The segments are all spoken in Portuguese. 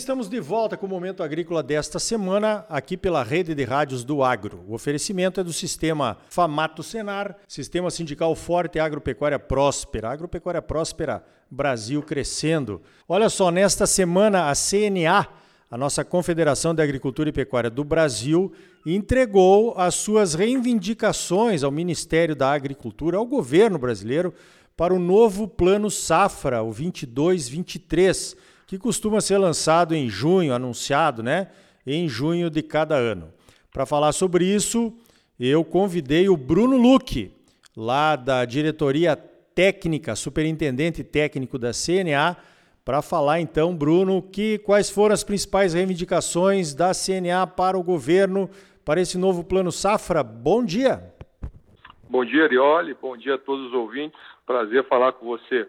estamos de volta com o Momento Agrícola desta semana, aqui pela rede de rádios do Agro. O oferecimento é do sistema Famato Senar, Sistema Sindical Forte Agropecuária Próspera. Agropecuária Próspera, Brasil crescendo. Olha só, nesta semana a CNA, a nossa Confederação de Agricultura e Pecuária do Brasil, entregou as suas reivindicações ao Ministério da Agricultura, ao governo brasileiro, para o novo Plano Safra, o 22-23 que costuma ser lançado em junho, anunciado, né? Em junho de cada ano. Para falar sobre isso, eu convidei o Bruno Luque, lá da diretoria técnica, superintendente técnico da CNA, para falar então, Bruno, que quais foram as principais reivindicações da CNA para o governo para esse novo plano Safra. Bom dia. Bom dia, Arioli. Bom dia a todos os ouvintes. Prazer falar com você.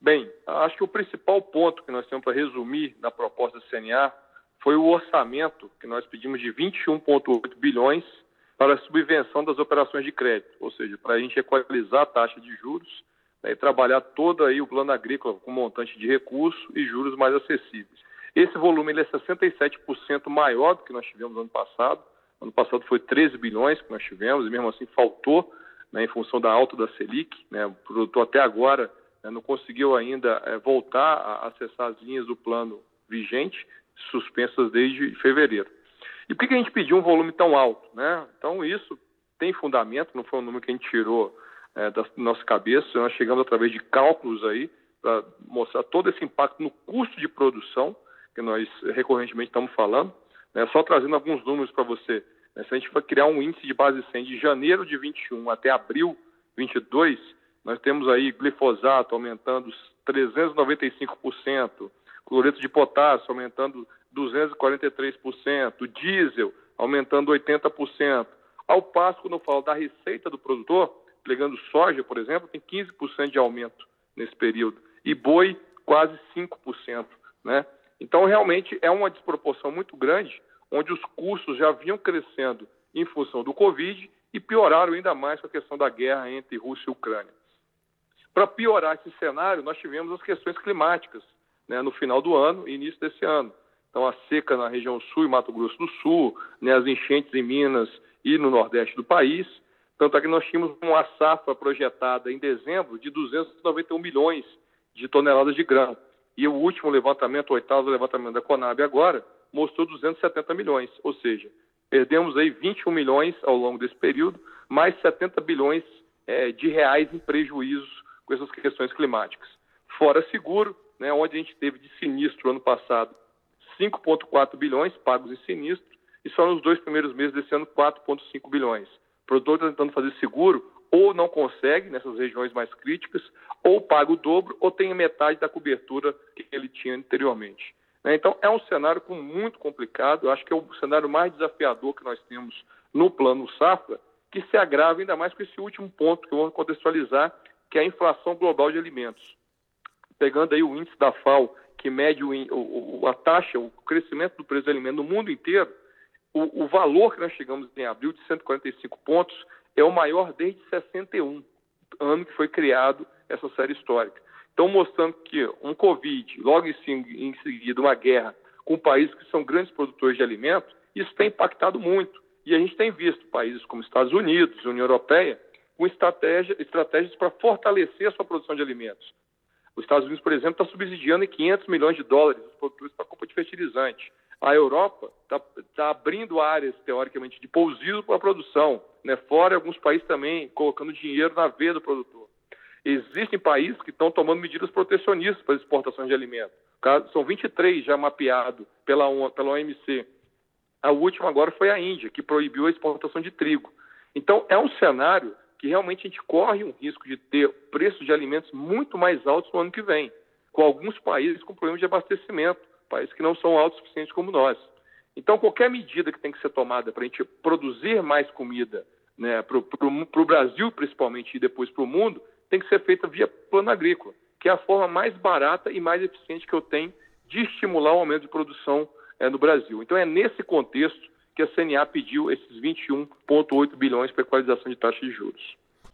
Bem, acho que o principal ponto que nós temos para resumir na proposta do CNA foi o orçamento que nós pedimos de 21,8 bilhões para a subvenção das operações de crédito, ou seja, para a gente equalizar a taxa de juros né, e trabalhar todo aí o plano agrícola com montante de recurso e juros mais acessíveis. Esse volume ele é 67% maior do que nós tivemos ano passado. Ano passado foi 13 bilhões que nós tivemos e mesmo assim faltou né, em função da alta da Selic. Né, o produtor até agora não conseguiu ainda é, voltar a acessar as linhas do plano vigente, suspensas desde fevereiro. E por que a gente pediu um volume tão alto? Né? Então, isso tem fundamento, não foi um número que a gente tirou é, da nossa cabeça, nós chegamos através de cálculos aí para mostrar todo esse impacto no custo de produção, que nós recorrentemente estamos falando. Né? Só trazendo alguns números para você. Né? Se a gente for criar um índice de base 100 de janeiro de 21 até abril 22, nós temos aí glifosato aumentando 395%, cloreto de potássio aumentando 243%, diesel aumentando 80%. Ao passo, quando eu falo da receita do produtor, pegando soja, por exemplo, tem 15% de aumento nesse período. E boi, quase 5%. Né? Então, realmente, é uma desproporção muito grande, onde os custos já vinham crescendo em função do Covid e pioraram ainda mais com a questão da guerra entre Rússia e Ucrânia. Para piorar esse cenário, nós tivemos as questões climáticas né, no final do ano e início desse ano. Então, a seca na região sul e Mato Grosso do Sul, né, as enchentes em Minas e no nordeste do país. Tanto é que nós tínhamos uma safra projetada em dezembro de 291 milhões de toneladas de grão. E o último levantamento, o oitavo levantamento da Conab agora, mostrou 270 milhões. Ou seja, perdemos aí 21 milhões ao longo desse período, mais 70 bilhões é, de reais em prejuízos com essas questões climáticas. Fora seguro, né, onde a gente teve de sinistro ano passado 5,4 bilhões pagos em sinistro e só nos dois primeiros meses desse ano 4,5 bilhões. O produtor está tentando fazer seguro ou não consegue nessas regiões mais críticas, ou paga o dobro, ou tem metade da cobertura que ele tinha anteriormente. Né, então, é um cenário muito complicado, acho que é o cenário mais desafiador que nós temos no plano safra, que se agrava ainda mais com esse último ponto que eu vou contextualizar, que é a inflação global de alimentos. Pegando aí o índice da FAO, que mede o, o, a taxa, o crescimento do preço do alimento no mundo inteiro, o, o, valor que nós chegamos em abril de 145 pontos é o maior desde 61, ano que foi criado essa série histórica. Então, mostrando que um Covid, logo em, seguida uma guerra com países que são grandes produtores de alimentos, isso tem impactado muito. E a gente tem visto países como Estados Unidos, União Europeia, com estratégia, estratégias para fortalecer a sua produção de alimentos. Os Estados Unidos, por exemplo, está subsidiando em 500 milhões de dólares os produtores para compra de fertilizante. A Europa está tá abrindo áreas, teoricamente, de pousio para a produção. Né? Fora alguns países também colocando dinheiro na veia do produtor. Existem países que estão tomando medidas protecionistas para as exportações de alimentos. São 23 já mapeados pela, pela OMC. A última agora foi a Índia, que proibiu a exportação de trigo. Então, é um cenário que realmente a gente corre um risco de ter preços de alimentos muito mais altos no ano que vem, com alguns países com problemas de abastecimento, países que não são autossuficientes como nós. Então, qualquer medida que tem que ser tomada para a gente produzir mais comida né, para o Brasil, principalmente, e depois para o mundo, tem que ser feita via plano agrícola, que é a forma mais barata e mais eficiente que eu tenho de estimular o aumento de produção é, no Brasil. Então, é nesse contexto que a CNA pediu esses 21,8 bilhões para equalização de taxa de juros.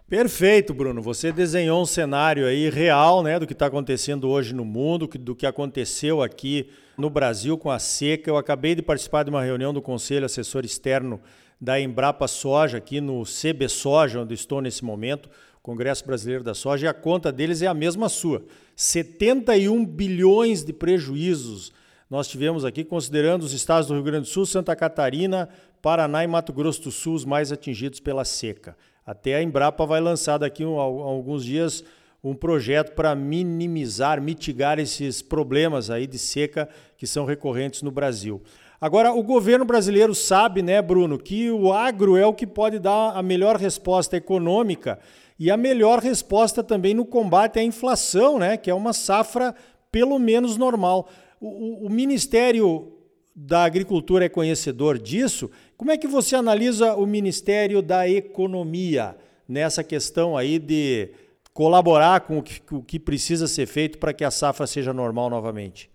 Perfeito, Bruno. Você desenhou um cenário aí real, né, do que está acontecendo hoje no mundo, do que aconteceu aqui no Brasil com a seca. Eu acabei de participar de uma reunião do Conselho Assessor Externo da Embrapa Soja aqui no CB Soja, onde estou nesse momento, Congresso Brasileiro da Soja, e a conta deles é a mesma sua. 71 bilhões de prejuízos nós tivemos aqui, considerando os estados do Rio Grande do Sul, Santa Catarina, Paraná e Mato Grosso do Sul, os mais atingidos pela seca. Até a Embrapa vai lançar daqui a alguns dias um projeto para minimizar, mitigar esses problemas aí de seca que são recorrentes no Brasil. Agora, o governo brasileiro sabe, né, Bruno, que o agro é o que pode dar a melhor resposta econômica e a melhor resposta também no combate à inflação, né, que é uma safra pelo menos normal. O, o, Ministério da Agricultura é conhecedor disso. Como é que você analisa o Ministério da Economia nessa questão aí de colaborar com o que, o que precisa ser feito para que a safra seja normal novamente?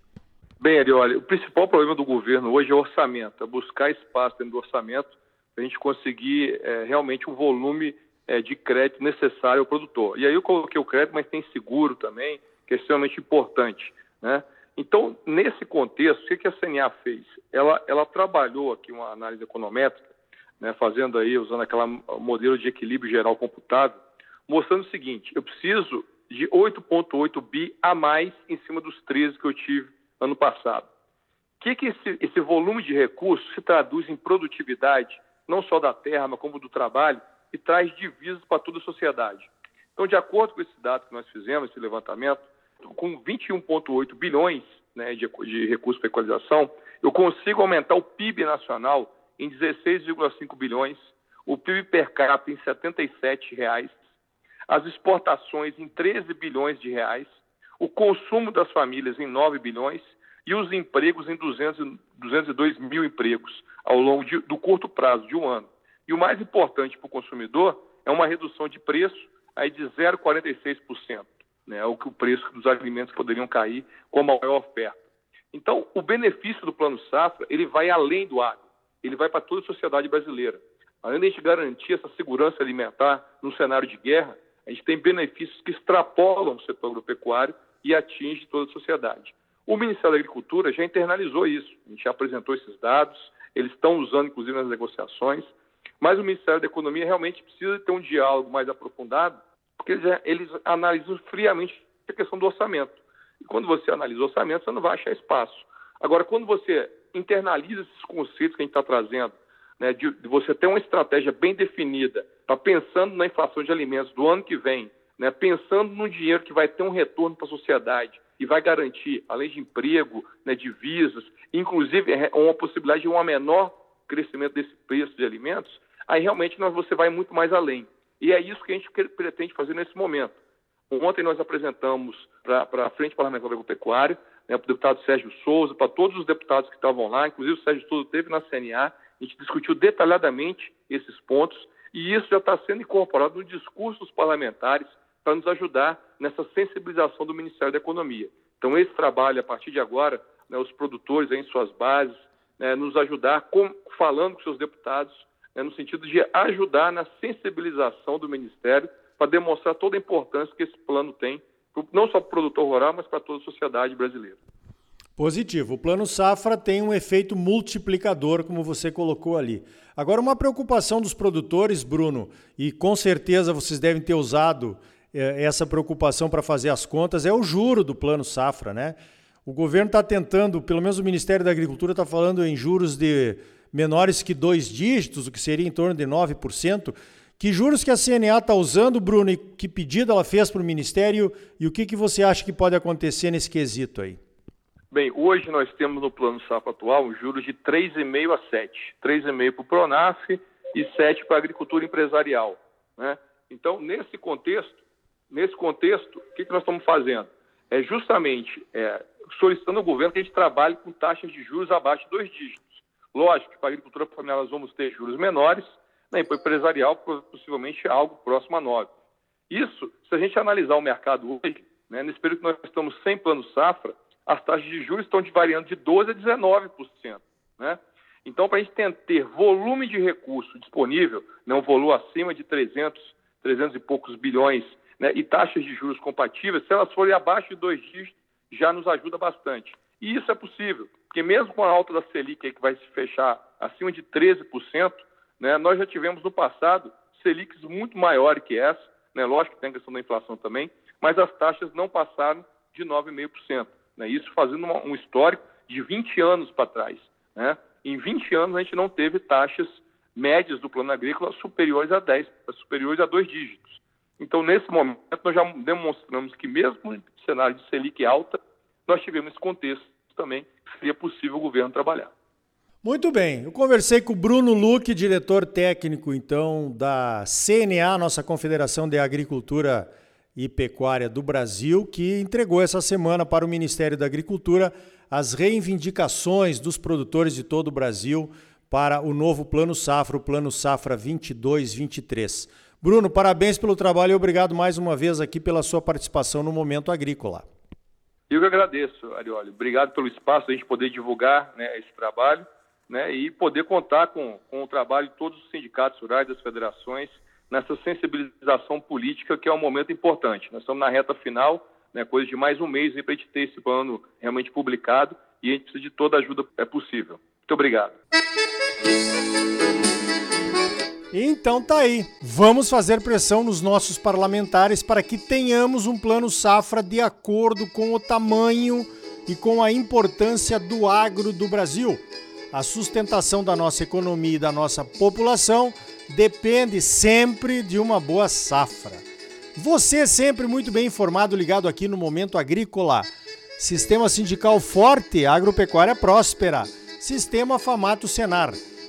Bem, Ari, olha, o principal problema do governo hoje é o orçamento, é buscar espaço dentro do orçamento para a gente conseguir é, realmente o um volume é, de crédito necessário ao produtor. E aí eu coloquei o crédito, mas tem seguro também, que é extremamente importante, né? Então, nesse contexto, o que a CNA fez? Ela, ela trabalhou aqui uma análise econométrica, né, fazendo aí, usando aquele modelo de equilíbrio geral computado, mostrando o seguinte, eu preciso de 8,8 bi a mais em cima dos 13 que eu tive ano passado. O que, que esse, esse volume de recursos se traduz em produtividade, não só da terra, mas como do trabalho, e traz divisas para toda a sociedade? Então, de acordo com esse dado que nós fizemos, esse levantamento, com 21,8 bilhões né, de, de recursos para equalização, eu consigo aumentar o PIB nacional em 16,5 bilhões, o PIB per capita em 77 reais, as exportações em 13 bilhões de reais, o consumo das famílias em 9 bilhões e os empregos em 200, 202 mil empregos ao longo de, do curto prazo de um ano. E o mais importante para o consumidor é uma redução de preço aí de 0,46% né, o que o preço dos alimentos poderiam cair com a maior oferta. Então, o benefício do Plano Safra, ele vai além do agro, ele vai para toda a sociedade brasileira. Além de a gente garantir essa segurança alimentar no cenário de guerra, a gente tem benefícios que extrapolam o setor agropecuário e atingem toda a sociedade. O Ministério da Agricultura já internalizou isso, a gente já apresentou esses dados, eles estão usando, inclusive, nas negociações, mas o Ministério da Economia realmente precisa ter um diálogo mais aprofundado porque eles, eles analisam friamente a questão do orçamento. E quando você analisa o orçamento, você não vai achar espaço. Agora, quando você internaliza esses conceitos que a gente está trazendo, né, de, de, você ter uma estratégia bem definida, tá pensando na inflação de alimentos do ano que vem, né, pensando no dinheiro que vai ter um retorno para a sociedade e vai garantir, além de emprego, né, divisas, inclusive é, uma possibilidade de um menor crescimento desse preço de alimentos, aí realmente nós, você vai muito mais além. E é isso que a gente pretende fazer nesse momento. Ontem nós apresentamos para a Frente Parlamentar Agropecuária, né, para o deputado Sérgio Souza, para todos os deputados que estavam lá, inclusive o Sérgio Souza teve na CNA, a gente discutiu detalhadamente esses pontos e isso já está sendo incorporado no discurso dos parlamentares para nos ajudar nessa sensibilização do Ministério da Economia. Então, esse trabalho, a partir de agora, né, os produtores em suas bases, né, nos ajudar com, falando com seus deputados né, no sentido de ajudar na sensibilização do Ministério para demonstrar toda a importância que esse plano tem, não só para o produtor rural, mas para toda a sociedade brasileira. Positivo. O Plano Safra tem um efeito multiplicador, como você colocou ali. Agora, uma preocupação dos produtores, Bruno, e com certeza vocês devem ter usado eh, essa preocupação para fazer as contas, é o juro do Plano Safra, né? O governo está tentando, pelo menos o Ministério da Agricultura está falando em juros de menores que dois dígitos, o que seria em torno de 9%. Que juros que a CNA está usando, Bruno, e que pedido ela fez para o Ministério e o que, que você acha que pode acontecer nesse quesito aí? Bem, hoje nós temos no plano SAP atual um juros de 3,5 a 7. 3,5 para o Pronaf e 7 para a agricultura empresarial. Né? Então, nesse contexto, nesse contexto, o que, que nós estamos fazendo? É justamente é, solicitando ao governo que a gente trabalhe com taxas de juros abaixo de dois dígitos. Lógico que para a agricultura familiar nós vamos ter juros menores, né, e para o empresarial possivelmente algo próximo a 9. Isso, se a gente analisar o mercado hoje, né, nesse período que nós estamos sem plano safra, as taxas de juros estão variando de 12% a 19%. Né? Então, para a gente ter volume de recurso disponível, né, um volume acima de 300 300 e poucos bilhões, né, e taxas de juros compatíveis, se elas forem abaixo de dois dígitos, já nos ajuda bastante. E isso é possível, porque mesmo com a alta da Selic, que vai se fechar acima de 13%, né, nós já tivemos no passado Selics muito maiores que essa, né, lógico que tem a questão da inflação também, mas as taxas não passaram de 9,5%. Né, isso fazendo uma, um histórico de 20 anos para trás. Né? Em 20 anos a gente não teve taxas médias do plano agrícola superiores a 10, superiores a dois dígitos. Então, nesse momento, nós já demonstramos que mesmo em cenário de Selic alta, nós tivemos esse contexto também que seria possível o governo trabalhar. Muito bem, eu conversei com o Bruno Luque, diretor técnico então da CNA, nossa Confederação de Agricultura e Pecuária do Brasil, que entregou essa semana para o Ministério da Agricultura as reivindicações dos produtores de todo o Brasil para o novo Plano Safra, o Plano Safra 22-23. Bruno, parabéns pelo trabalho e obrigado mais uma vez aqui pela sua participação no Momento Agrícola. Eu que agradeço, Arioli. Obrigado pelo espaço, a gente poder divulgar né, esse trabalho né, e poder contar com, com o trabalho de todos os sindicatos rurais, das federações, nessa sensibilização política, que é um momento importante. Nós estamos na reta final, né, coisa de mais um mês para a gente ter esse plano realmente publicado e a gente precisa de toda a ajuda é possível. Muito obrigado. Então tá aí. Vamos fazer pressão nos nossos parlamentares para que tenhamos um plano safra de acordo com o tamanho e com a importância do agro do Brasil. A sustentação da nossa economia e da nossa população depende sempre de uma boa safra. Você é sempre muito bem informado, ligado aqui no Momento Agrícola. Sistema sindical forte, agropecuária próspera. Sistema Famato Senar